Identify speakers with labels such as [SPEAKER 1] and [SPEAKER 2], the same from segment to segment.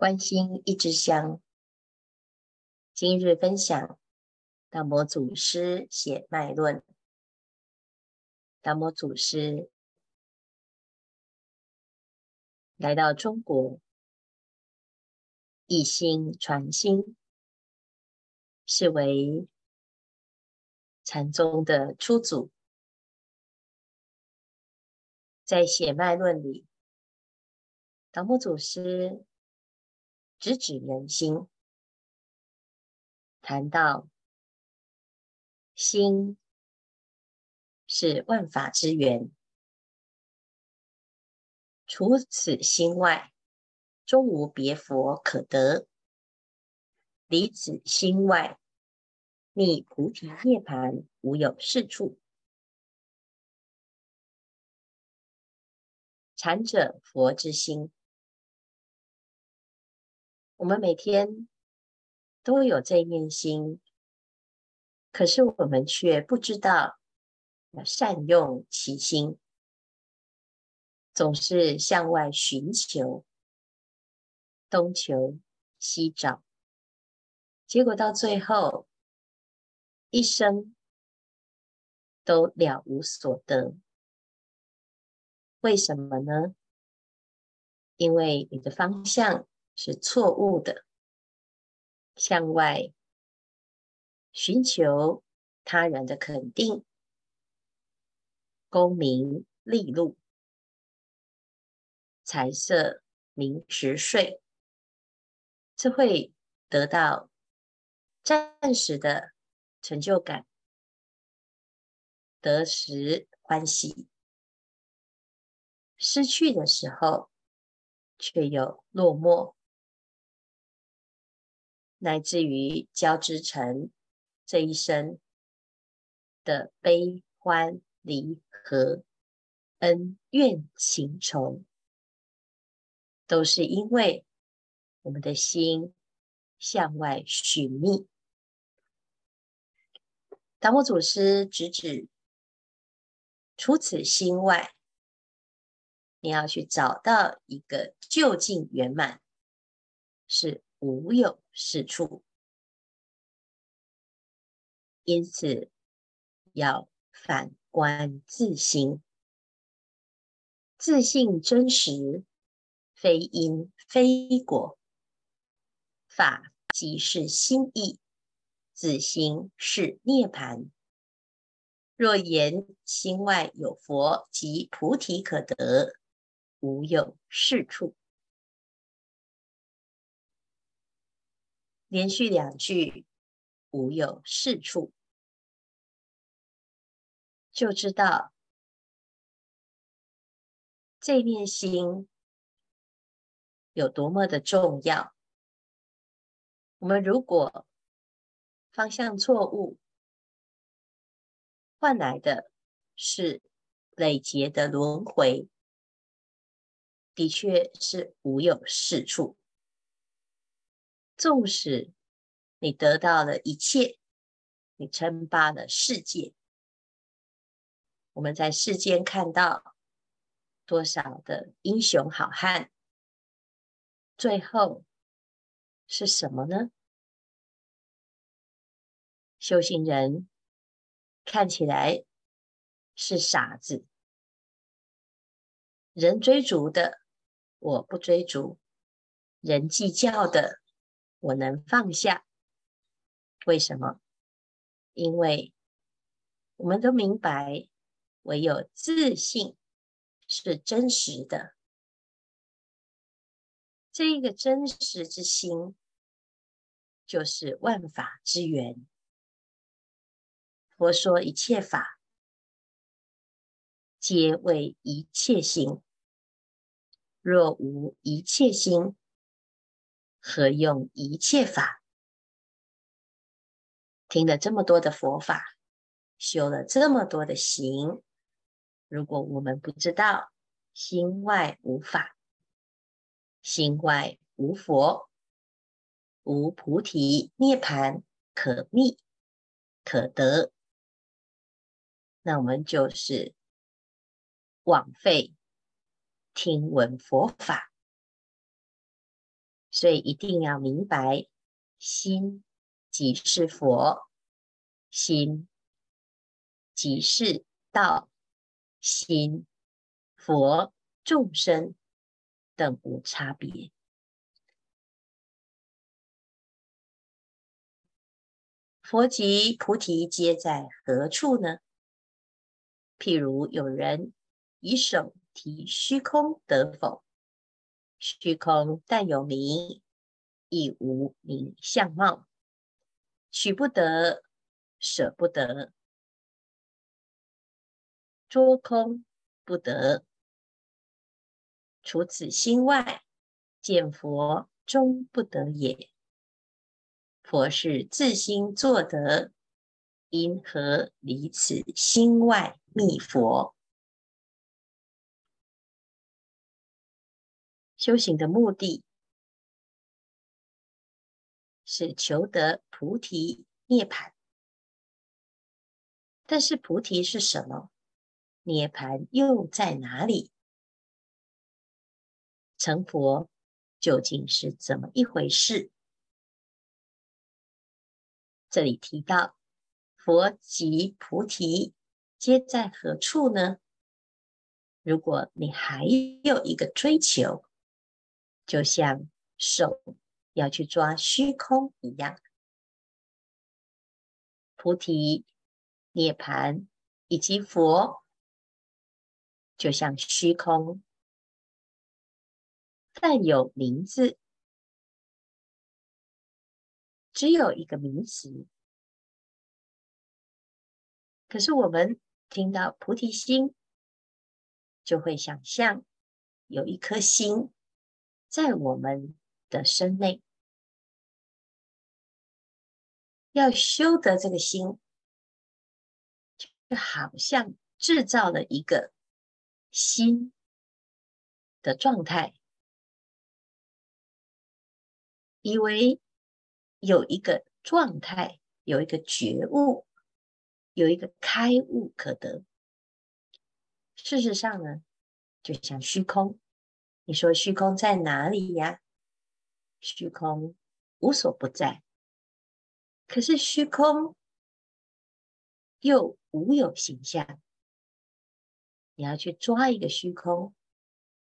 [SPEAKER 1] 关心一支香，今日分享达摩祖师写脉论。达摩祖师来到中国，一心传心，是为禅宗的初祖，在写脉论里，达摩祖师。直指人心，谈到心是万法之源，除此心外，终无别佛可得；离此心外，觅菩提涅槃，无有是处。禅者，佛之心。我们每天都有这一念心，可是我们却不知道要善用其心，总是向外寻求，东求西找，结果到最后一生都了无所得。为什么呢？因为你的方向。是错误的，向外寻求他人的肯定、功名利禄、财色名食睡，这会得到暂时的成就感、得时欢喜，失去的时候却又落寞。乃至于交织成这一生的悲欢离合、恩怨情仇，都是因为我们的心向外寻觅。达摩祖师直指，除此心外，你要去找到一个究竟圆满，是无有是处，因此要反观自心，自性真实，非因非果，法即是心意，自心是涅槃。若言心外有佛及菩提可得，无有是处。连续两句，无有是处，就知道这念心有多么的重要。我们如果方向错误，换来的是累劫的轮回，的确是无有是处。纵使你得到了一切，你称霸了世界，我们在世间看到多少的英雄好汉，最后是什么呢？修行人看起来是傻子，人追逐的我不追逐，人计较的。我能放下，为什么？因为我们都明白，唯有自信是真实的。这一个真实之心，就是万法之源。佛说一切法，皆为一切心。若无一切心，何用一切法？听了这么多的佛法，修了这么多的行，如果我们不知道心外无法，心外无佛，无菩提涅槃可觅可得，那我们就是枉费听闻佛法。所以一定要明白，心即是佛，心即是道，心佛众生等无差别。佛及菩提皆在何处呢？譬如有人以手提虚空得否？虚空但有名，亦无名相貌，取不得，舍不得，捉空不得。除此心外，见佛终不得也。佛是自心作得，因何离此心外觅佛？修行的目的是求得菩提涅槃，但是菩提是什么？涅槃又在哪里？成佛究竟是怎么一回事？这里提到佛及菩提皆在何处呢？如果你还有一个追求，就像手要去抓虚空一样，菩提、涅槃以及佛，就像虚空，但有名字。只有一个名词，可是我们听到菩提心，就会想象有一颗心在我们的身内，要修得这个心，就好像制造了一个心的状态，以为。有一个状态，有一个觉悟，有一个开悟可得。事实上呢，就像虚空，你说虚空在哪里呀？虚空无所不在，可是虚空又无有形象。你要去抓一个虚空，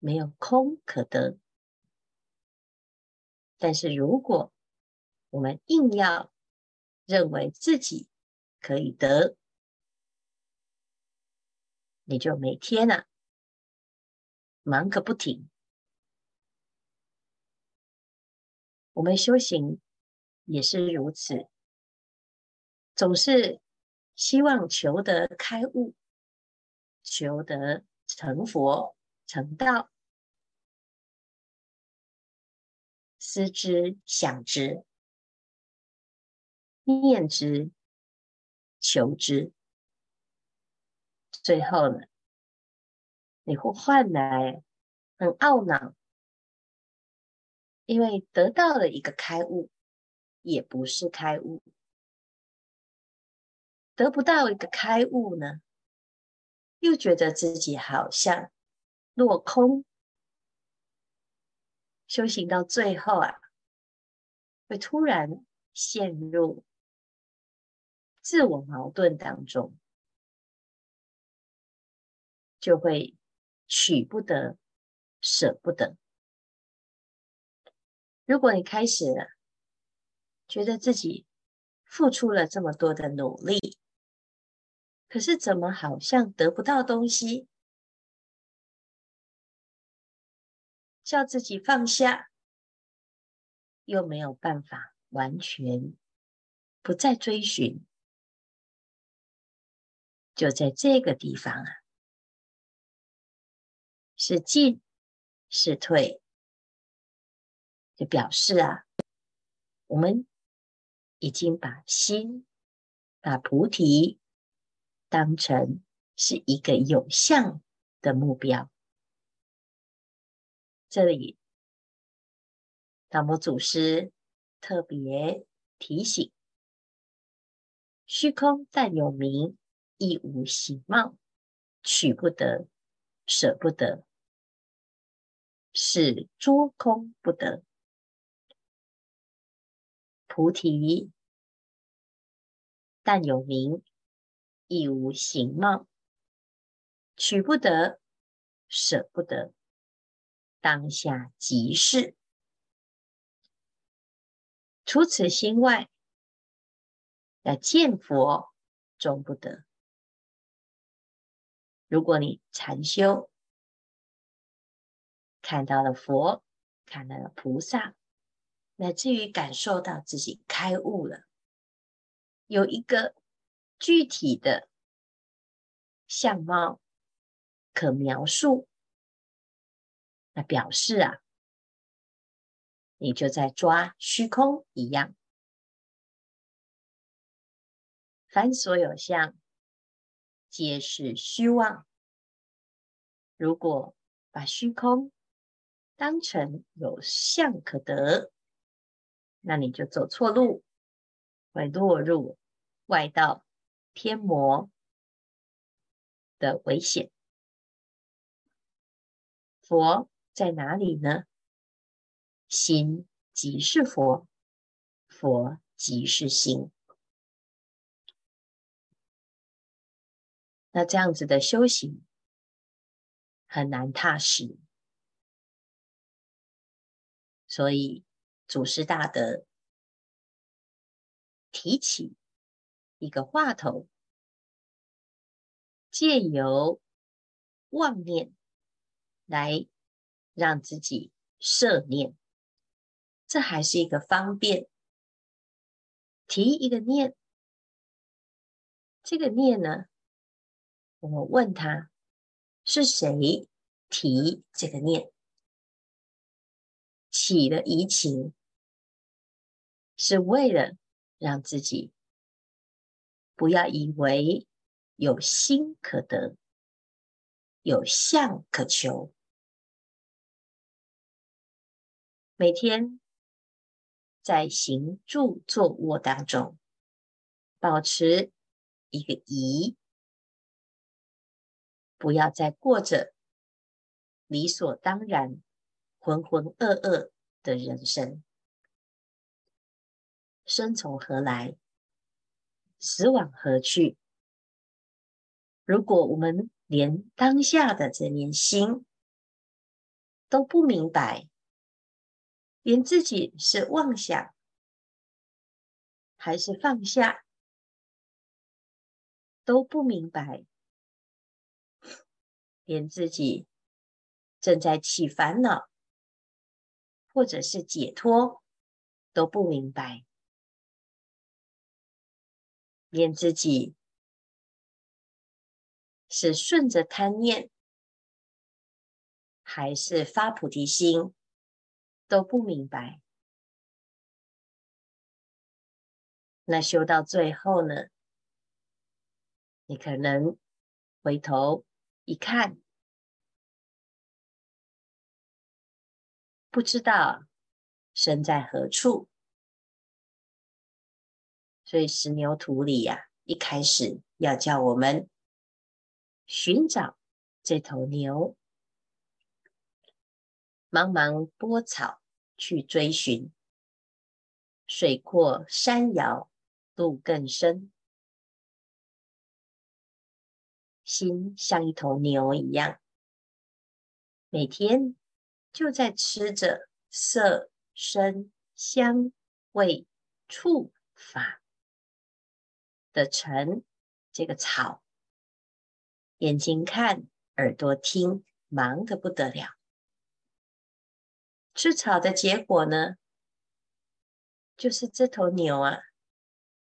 [SPEAKER 1] 没有空可得。但是如果我们硬要认为自己可以得，你就每天呐、啊、忙个不停。我们修行也是如此，总是希望求得开悟，求得成佛成道，思之想之。念之，求之，最后呢，你会换来很懊恼，因为得到了一个开悟，也不是开悟；得不到一个开悟呢，又觉得自己好像落空。修行到最后啊，会突然陷入。自我矛盾当中，就会取不得，舍不得。如果你开始了，觉得自己付出了这么多的努力，可是怎么好像得不到东西，叫自己放下，又没有办法完全不再追寻。就在这个地方啊，是进是退，就表示啊，我们已经把心、把菩提当成是一个有相的目标。这里，达摩祖师特别提醒：虚空但有名。亦无形貌，取不得，舍不得，是捉空不得。菩提，但有名，亦无形貌，取不得，舍不得，当下即是。除此心外，要见佛终不得。如果你禅修，看到了佛，看到了菩萨，乃至于感受到自己开悟了，有一个具体的相貌可描述，那表示啊，你就在抓虚空一样。凡所有相，皆是虚妄。如果把虚空当成有相可得，那你就走错路，会落入外道、天魔的危险。佛在哪里呢？心即是佛，佛即是心。那这样子的修行很难踏实，所以祖师大德提起一个话头，借由妄念来让自己摄念，这还是一个方便。提一个念，这个念呢？我问他是谁提这个念，起了疑情，是为了让自己不要以为有心可得，有相可求。每天在行住坐卧当中，保持一个疑。不要再过着理所当然、浑浑噩噩的人生。生从何来？死往何去？如果我们连当下的这念心都不明白，连自己是妄想还是放下都不明白。连自己正在起烦恼，或者是解脱都不明白，连自己是顺着贪念，还是发菩提心都不明白，那修到最后呢？你可能回头。一看，不知道身在何处，所以十牛图里呀、一开始要叫我们寻找这头牛，茫茫波草去追寻，水阔山遥路更深。心像一头牛一样，每天就在吃着色、声、香、味、触、法的尘这个草，眼睛看，耳朵听，忙得不得了。吃草的结果呢，就是这头牛啊，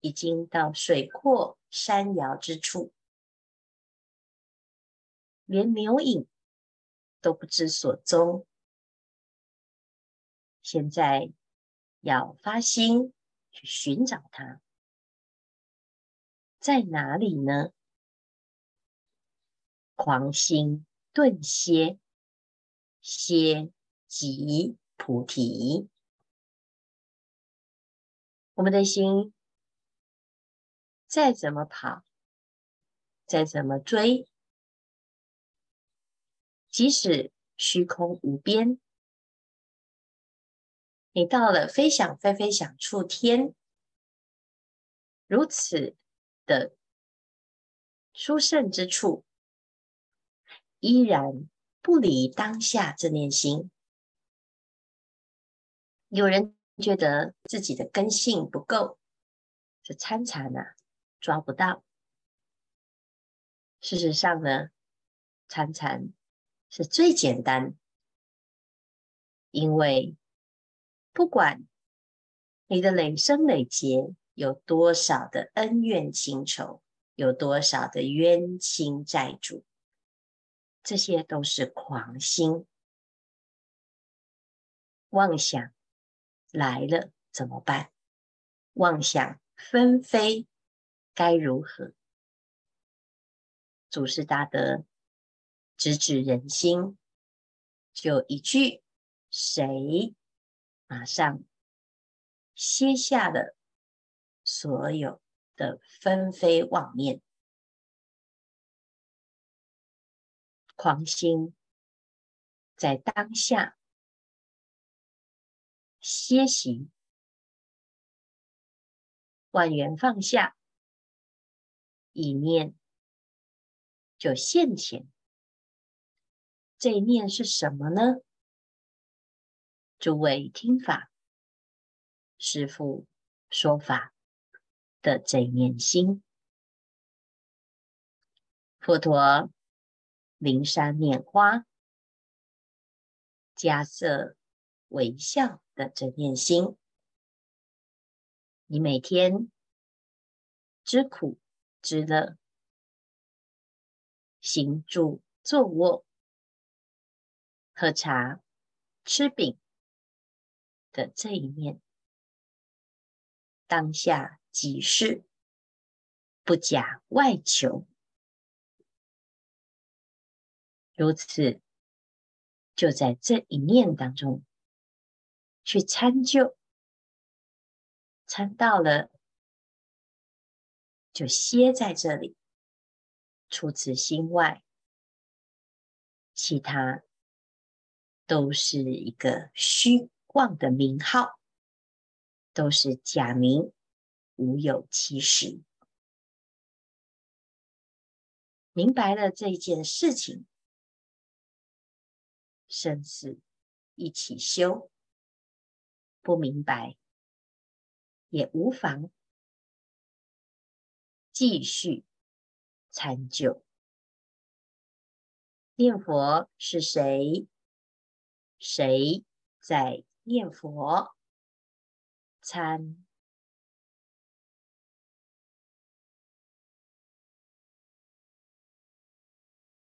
[SPEAKER 1] 已经到水阔山遥之处。连牛影都不知所踪，现在要发心去寻找它，在哪里呢？狂心顿歇，歇即菩提。我们的心再怎么跑，再怎么追。即使虚空无边，你到了非想非非想处天，如此的殊胜之处，依然不离当下这念心。有人觉得自己的根性不够，这参禅呢抓不到。事实上呢，参禅是最简单，因为不管你的累生累劫有多少的恩怨情仇，有多少的冤亲债主，这些都是狂心妄想来了怎么办？妄想纷飞该如何？祖师大德直指人心，就一句，谁马上歇下了所有的纷飞妄念，狂心在当下歇息，万缘放下，一念。就现前，这一念是什么呢？诸位听法，师父说法的这一念心，佛陀灵山拈花，迦叶微笑的这念心，你每天知苦知乐。行住坐卧、喝茶、吃饼的这一念，当下即是，不假外求。如此，就在这一念当中去参究，参到了，就歇在这里。除此心外，其他都是一个虚妄的名号，都是假名，无有其实。明白了这件事情，生死一起修；不明白也无妨，继续。参究念佛是谁？谁在念佛？参